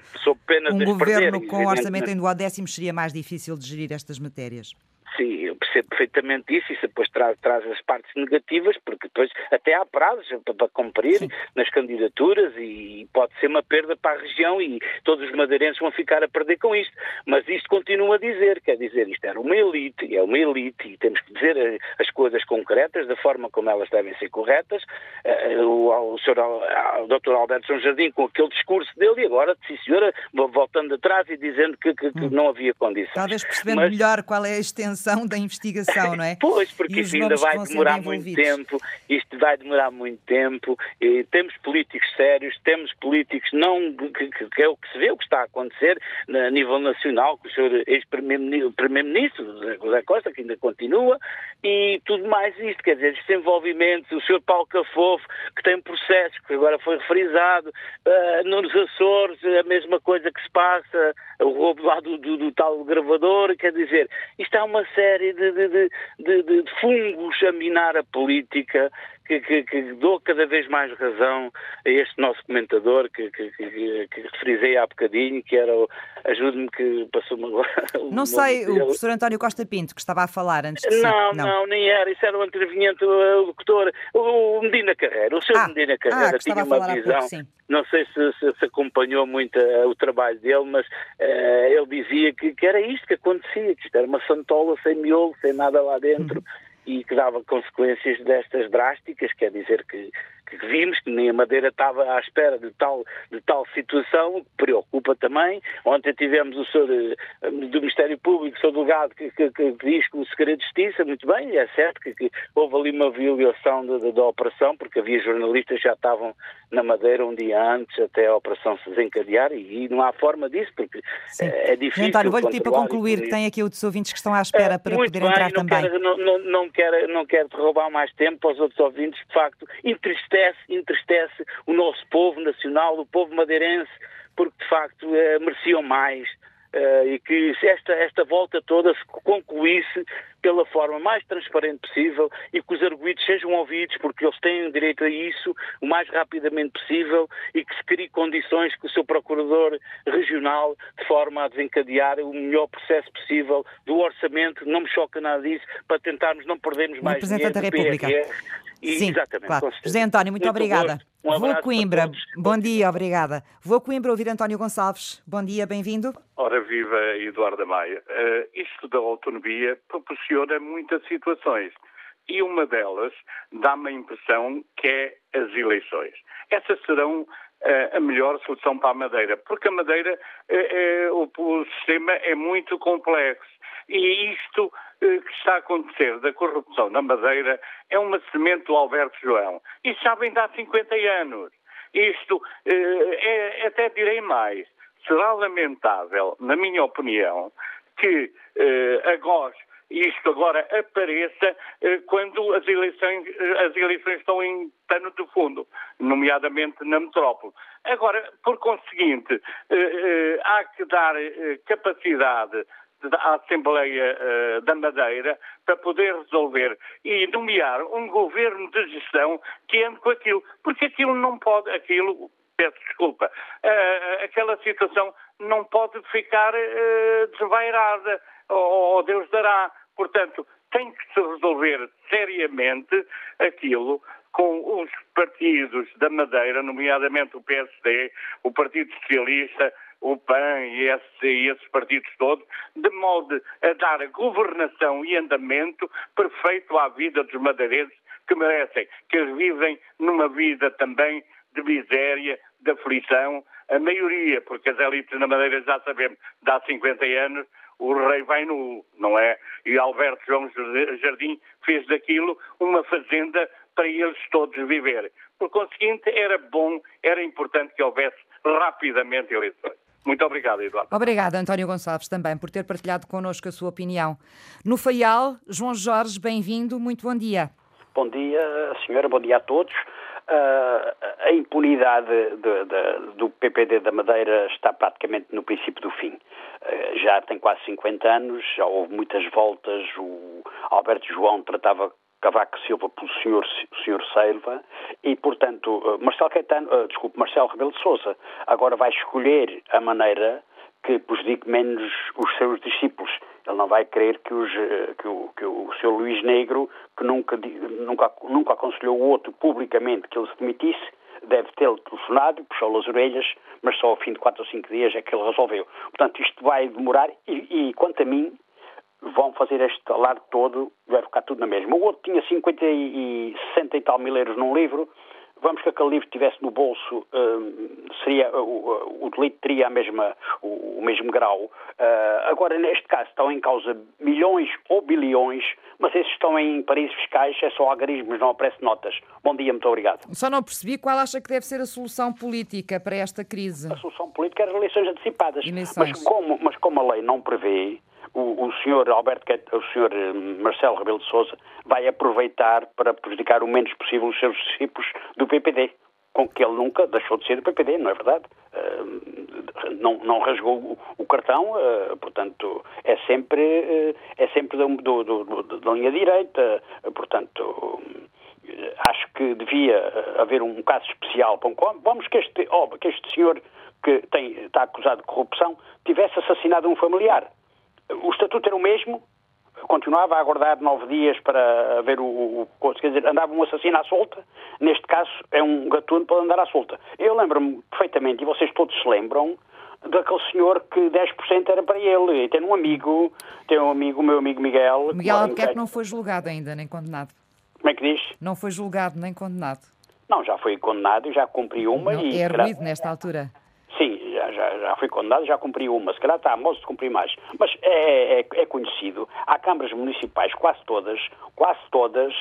um governo com orçamento em duodécimos seria mais difícil de gerir estas matérias. Sim, eu percebo perfeitamente isso, isso depois traz, traz as partes negativas, porque depois até há prazos para, para cumprir Sim. nas candidaturas e pode ser uma perda para a região e todos os madeirenses vão ficar a perder com isto. Mas isto continua a dizer, quer dizer, isto era uma elite, é uma elite e temos que dizer eh, as coisas concretas da forma como elas devem ser corretas. Eh, o, o senhor o Dr. Alberto São Jardim com aquele discurso dele e agora, sim senhora, voltando atrás e dizendo que, que, que hum. não havia condições. Talvez percebendo Mas, melhor qual é a extensão da investigação, não é? pois, porque isto ainda vai demorar muito tempo, isto vai demorar muito tempo, e temos políticos sérios, temos políticos não que, que, que é o que se vê, o que está a acontecer a nível nacional, com o senhor ex-primeiro-ministro, José Costa, que ainda continua, e tudo mais isto, quer dizer, estes envolvimentos, o senhor Paulo Cafofo, que tem processos, que agora foi refrisado, uh, nos Açores, a mesma coisa que se passa, o roubo lá do, do, do tal gravador, quer dizer, isto é uma série de, de, de, de, fungos a minar a política que, que, que, dou cada vez mais razão a este nosso comentador que, que, que, que refrisei há bocadinho, que era o. Ajude-me que passou-me agora. Não sei, o professor António Costa Pinto, que estava a falar antes de não. Não, não, nem era. Isso era o interveniente, o locutor, o Medina Carreira. O seu ah, Medina Carreira ah, tinha uma visão. Pouco, não sei se, se, se, acompanhou muito uh, o trabalho dele, mas uh, ele dizia que, que, era isto que acontecia, que isto era uma santola sem miolo, sem nada lá dentro. Uhum e que dava consequências destas drásticas, quer dizer que, vimos que nem a Madeira estava à espera de tal, de tal situação, que preocupa também. Ontem tivemos o senhor eh, do Ministério Público, o senhor delegado, que, que, que, diz que o segredo de justiça, muito bem, é certo que, que houve ali uma violação da, da operação, porque havia jornalistas que já estavam na Madeira um dia antes até a operação se desencadear e, e não há forma disso, porque Sim. é, é difícil. António, vou-lhe pedir para concluir, que tem aqui outros ouvintes que estão à espera é, para poder bem, entrar não também. Quero, não, não, não, quero, não quero roubar mais tempo para os outros ouvintes, de facto, entristece, entristece o nosso povo nacional, o povo madeirense, porque de facto eh, mereciam mais uh, e que esta, esta volta toda se concluísse pela forma mais transparente possível e que os arguídos sejam ouvidos, porque eles têm direito a isso o mais rapidamente possível e que se crie condições que o seu procurador regional, de forma a desencadear o melhor processo possível do orçamento, não me choca nada disso, para tentarmos não perdermos mais dinheiro da República. E, Sim, exatamente. Claro. José António, muito, muito obrigada. Um Vou a Coimbra. Bom dia, obrigada. Vou a Coimbra ouvir António Gonçalves. Bom dia, bem-vindo. Ora, viva Eduardo Maia. Uh, isto da autonomia proporciona muitas situações e uma delas dá-me a impressão que é as eleições. Essas serão uh, a melhor solução para a Madeira, porque a Madeira, uh, o, o sistema é muito complexo e isto que está a acontecer da corrupção na Madeira é uma semente do Alberto João. Isso já vem de há 50 anos. Isto, é, é, até direi mais, será lamentável, na minha opinião, que agora isto agora apareça quando as eleições, as eleições estão em pano de fundo, nomeadamente na metrópole. Agora, por conseguinte, há que dar capacidade à Assembleia uh, da Madeira para poder resolver e nomear um governo de gestão que ande com aquilo, porque aquilo não pode, aquilo, peço desculpa, uh, aquela situação não pode ficar uh, desvairada, ou, ou Deus dará. Portanto, tem que se resolver seriamente aquilo com os partidos da Madeira, nomeadamente o PSD, o Partido Socialista, o PAN e, esse, esses partidos todos, de modo a dar governação e andamento perfeito à vida dos madeirenses que merecem, que vivem numa vida também de miséria, de aflição, a maioria, porque as elites na Madeira já sabemos, de há 50 anos, o rei vai nu, não é? E Alberto João Jardim fez daquilo uma fazenda para eles todos viverem. Por conseguinte, era bom, era importante que houvesse rapidamente eleições. Muito obrigado, Eduardo. Obrigada, António Gonçalves, também por ter partilhado connosco a sua opinião. No Faial, João Jorge, bem-vindo, muito bom dia. Bom dia, senhora, bom dia a todos. Uh, a impunidade de, de, do PPD da Madeira está praticamente no princípio do fim. Uh, já tem quase 50 anos, já houve muitas voltas, o Alberto João tratava Cavaco Silva pelo senhor, senhor Silva e, portanto, uh, Marcelo Caetano, uh, desculpe, Marcelo Rebelo de Sousa agora vai escolher a maneira que prejudique menos os seus discípulos. Ele não vai querer que, os, uh, que, o, que o seu Luís Negro, que nunca, nunca, nunca aconselhou o outro publicamente que ele se demitisse, deve tê-lo telefonado, puxou-lhe as orelhas, mas só ao fim de quatro ou cinco dias é que ele resolveu. Portanto, isto vai demorar e, e quanto a mim, vão fazer este alarde todo, vai ficar tudo na mesma. O outro tinha 50 e 60 e tal mil euros num livro, vamos que aquele livro estivesse no bolso, um, seria, o, o, delito teria a mesma, o, o mesmo grau. Uh, agora, neste caso, estão em causa milhões ou bilhões, mas esses estão em paraísos fiscais, é só algarismos, não aparece notas. Bom dia, muito obrigado. Só não percebi qual acha que deve ser a solução política para esta crise. A solução política é as eleições antecipadas. Eleições. Mas, como, mas como a lei não prevê, o, o senhor Alberto, o senhor eh, Marcelo Rebelo de Sousa vai aproveitar para prejudicar o menos possível os seus discípulos do PPD, com que ele nunca deixou de ser do PPD, não é verdade? Uh, não, não rasgou o, cartão, uh, portanto, é sempre, é sempre do, do, do, da linha direita, portanto, acho que devia haver um caso especial. Vamos que este, oh, que este senhor que tem, está acusado de corrupção tivesse assassinado um familiar o estatuto era o mesmo, continuava a aguardar nove dias para ver o, o, o quer dizer, andava um assassino à solta, neste caso é um gatuno para andar à solta. Eu lembro-me perfeitamente, e vocês todos se lembram, daquele senhor que 10% era para ele, e tem um amigo, tem um amigo, o meu amigo Miguel... Miguel Albuquerque não foi julgado ainda, nem condenado. Como é que diz? Não foi julgado, nem condenado. Não, já foi condenado, já cumpriu uma não, e... É ruído nesta altura já, já, fui condenado, já cumpri uma, se calhar está a moço de cumprir mais. Mas é, é, é conhecido, há câmaras municipais, quase todas, quase todas,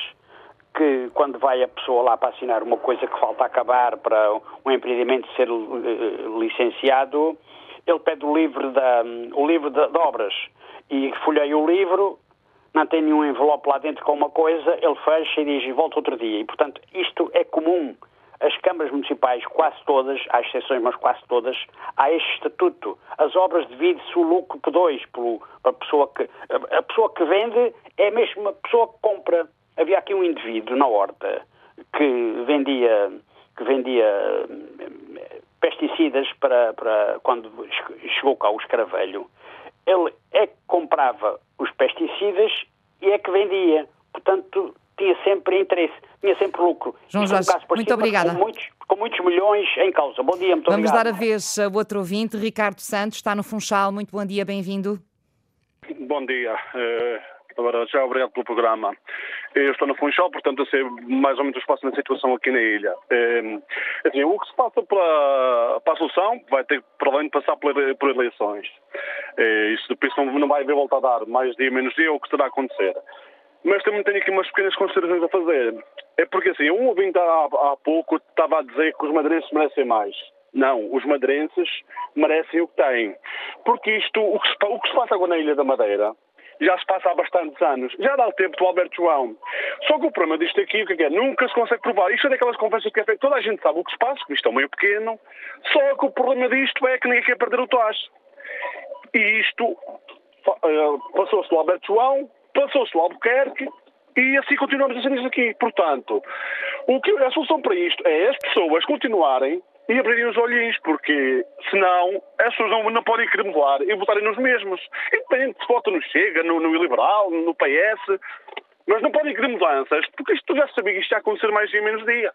que quando vai a pessoa lá para assinar uma coisa que falta acabar para um empreendimento ser uh, licenciado, ele pede o livro, da, o livro de, de obras e folheia o livro, não tem nenhum envelope lá dentro com uma coisa, ele fecha e diz volta outro dia. E, portanto, isto é comum as câmaras municipais, quase todas, há exceções, mas quase todas, há este estatuto. As obras divide-se o lucro por dois, por, a, pessoa que, a, a pessoa que vende é mesmo a pessoa que compra. Havia aqui um indivíduo na horta que vendia, que vendia eh, pesticidas para, para quando chegou cá o escravelho. Ele é que comprava os pesticidas e é que vendia. Portanto, tinha sempre interesse, tinha sempre lucro. João Jorge, muito obrigada. Com muitos, com muitos, milhões em causa. Bom dia, muito Vamos obrigado. dar a vez ao outro ouvinte, Ricardo Santos, está no Funchal. Muito bom dia, bem-vindo. Bom dia. Uh, já obrigado pelo programa. Eu estou no Funchal, portanto eu sei mais ou menos o espaço na situação aqui na ilha. Uh, assim, o que se passa para, para a solução vai ter, para além de passar por, por eleições. Uh, isso depois não, não vai haver volta a dar, mais dia, menos dia, o que estará a acontecer. Mas também tenho aqui umas pequenas considerações a fazer. É porque assim, um ouvinte há, há pouco estava a dizer que os madeirenses merecem mais. Não, os madeirenses merecem o que têm. Porque isto, o que, se, o que se passa agora na Ilha da Madeira, já se passa há bastantes anos. Já dá o tempo do Alberto João. Só que o problema disto aqui, o que é? é? Nunca se consegue provar. Isto é daquelas conversas que é feito. Toda a gente sabe o que se passa, isto é um meio pequeno. Só que o problema disto é que ninguém quer perder o toás. E isto uh, passou-se do Alberto João, passou-se o Albuquerque e assim continuamos a ser isso aqui. Portanto, o que, a solução para isto é as pessoas continuarem e abrirem os olhinhos, porque senão as pessoas não, não podem querer mudar e votarem nos mesmos. Independente se votam no Chega, no, no Liberal, no PS, mas não podem querer mudanças, porque isto já sabia que isto ia acontecer mais dia menos dia.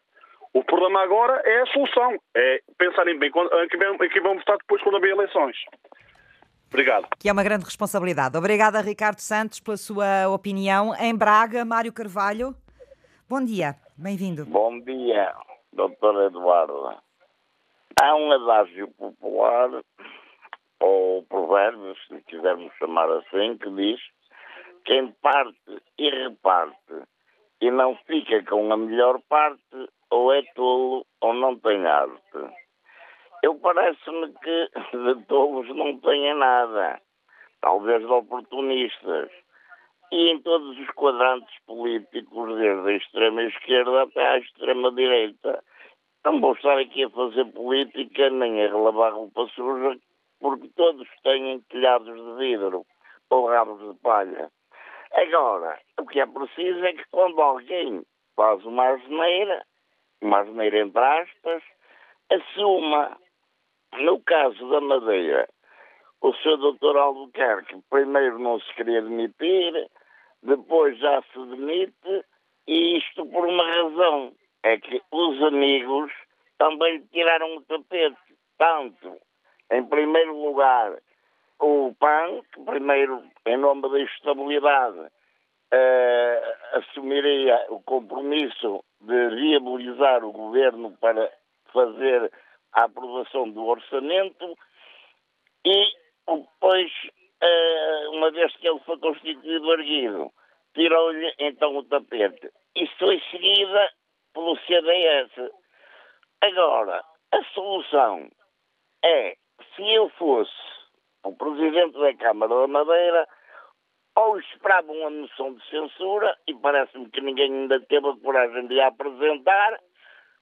O problema agora é a solução, é pensarem bem em que vão votar depois quando haver eleições. Obrigado. Que é uma grande responsabilidade. Obrigada, Ricardo Santos, pela sua opinião. Em Braga, Mário Carvalho. Bom dia, bem-vindo. Bom dia, doutor Eduardo. Há um adágio popular, ou provérbio, se quisermos chamar assim, que diz quem parte e reparte e não fica com a melhor parte, ou é tolo ou não tem arte. Eu parece-me que de tolos não tenha nada. Talvez de oportunistas. E em todos os quadrantes políticos, desde a extrema esquerda até à extrema direita. Não vou estar aqui a fazer política nem a relavar roupa suja, porque todos têm telhados de vidro ou rabos de palha. Agora, o que é preciso é que quando alguém faz uma asneira, uma asneira entre aspas, assuma. No caso da Madeira, o Sr. Dr. Albuquerque primeiro não se queria demitir, depois já se demite, e isto por uma razão. É que os amigos também tiraram o tapete. Tanto, em primeiro lugar, o PAN, que primeiro, em nome da estabilidade, uh, assumiria o compromisso de viabilizar o governo para fazer a aprovação do orçamento e depois, uh, uma vez que ele foi constituído erguido, tirou-lhe então o tapete. Isso foi seguida pelo CDS. Agora, a solução é, se eu fosse o Presidente da Câmara da Madeira, ou esperava uma moção de censura, e parece-me que ninguém ainda teve a coragem de a apresentar,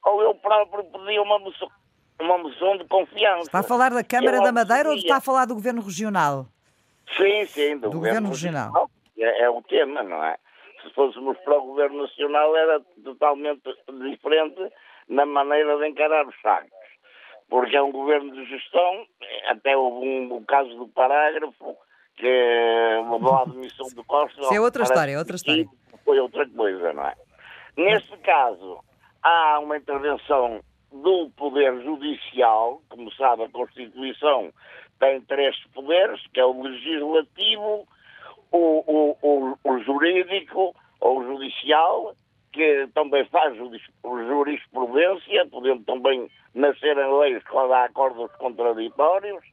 ou eu próprio pedia uma moção, uma moção de confiança. Está a falar da Câmara da Madeira ou está a falar do Governo Regional? Sim, sim, do, do Governo, Regional. regional. É, é o tema, não é? Se fôssemos para o Governo Nacional era totalmente diferente na maneira de encarar os sacos. Porque é um governo de gestão, até houve um, o caso do parágrafo, que levou à demissão do Costa. Isso é outra história, é outra história. Foi outra coisa, não é? Neste caso, há uma intervenção do Poder Judicial, como sabe, a Constituição tem três poderes, que é o legislativo, o, o, o, o jurídico ou judicial, que também faz jurisprudência, podendo também nascer em leis quando há acordos contraditórios,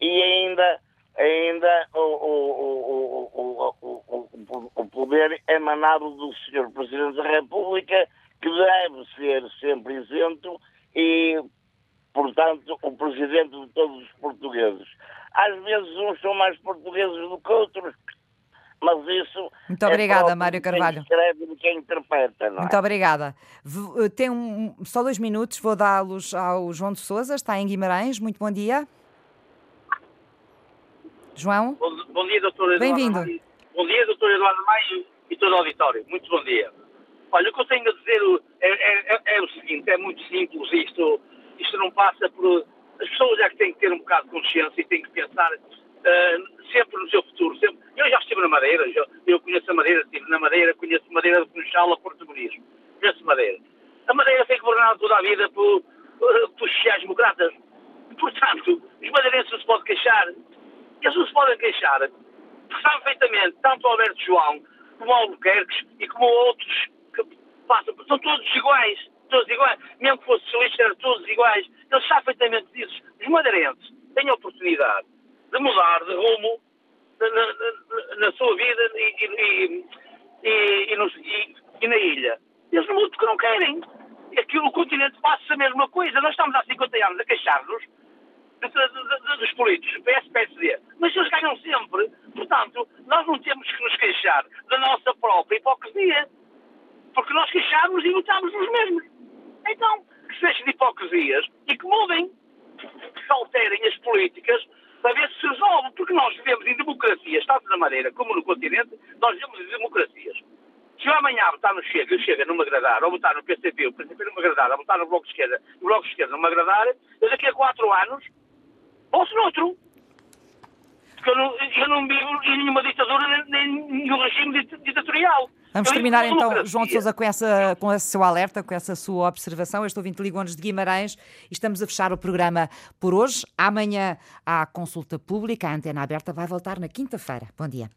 e ainda, ainda o, o, o, o, poder emanado do Sr. Presidente da República, que deve ser sempre isento e, portanto, o Presidente de todos os portugueses. Às vezes uns são mais portugueses do que outros, mas isso. Muito obrigada, é Mário Carvalho. Quem escreve e quem interpreta, não Muito é? obrigada. Eh, tem um, só dois minutos, vou dá-los ao João de Souza, está em Guimarães. Muito bom dia. João? Bom, bom dia, doutor Eduardo. Bem-vindo. Bom dia, doutor Eduardo Maio e todo o auditório. Muito bom dia. Olha, o que eu tenho a dizer é, é, é, é o seguinte: é muito simples isto. Isto não passa por. As pessoas é que têm que ter um bocado de consciência e têm que pensar uh, sempre no seu futuro. Sempre. Eu já estive na Madeira, já, eu conheço a Madeira, estive na Madeira, conheço Madeira de Funchal a Porto Muniz. Conheço Madeira. A Madeira foi governada toda a vida por, por, por sociais-democratas. Portanto, os madeirenses não se podem queixar. Eles não se podem queixar. Sabem perfeitamente, tanto o Alberto João, como o Albuquerque e como outros passam, são todos iguais. Todos iguais. Mesmo que fosse socialista, eram todos iguais. Eles sabem perfeitamente disso. Os madeirenses têm a oportunidade de mudar de rumo na, na, na sua vida e, e, e, e, na ilha. Eles mudam porque não querem. E aqui o continente passa a mesma coisa. Nós estamos há 50 anos a queixar-nos dos políticos, PS, PSD. Mas eles ganham sempre. Portanto, nós não temos que nos queixar da nossa própria hipocrisia. Porque nós queixamos e lutamos nos mesmos. Então, que se de hipocrisias e que mudem, que se alterem as políticas para ver se se resolve, porque nós vivemos em democracias, tanto na Madeira como no continente, nós vivemos em democracias. Se eu amanhã votar no Chega e o Chega não me agradar, ou votar no PCP, o PCP não me agradar, ou votar no Bloco de Esquerda e o Bloco de Esquerda não me agradar, eu daqui a quatro anos posso noutro. Porque eu não, eu não vivo em nenhuma ditadura nem, nem nenhum regime ditatorial. Vamos terminar então, João de Sousa, com, essa, com esse seu alerta, com essa sua observação. Eu estou 20 Ligones de Guimarães e estamos a fechar o programa por hoje. Amanhã há consulta pública, a antena aberta vai voltar na quinta-feira. Bom dia.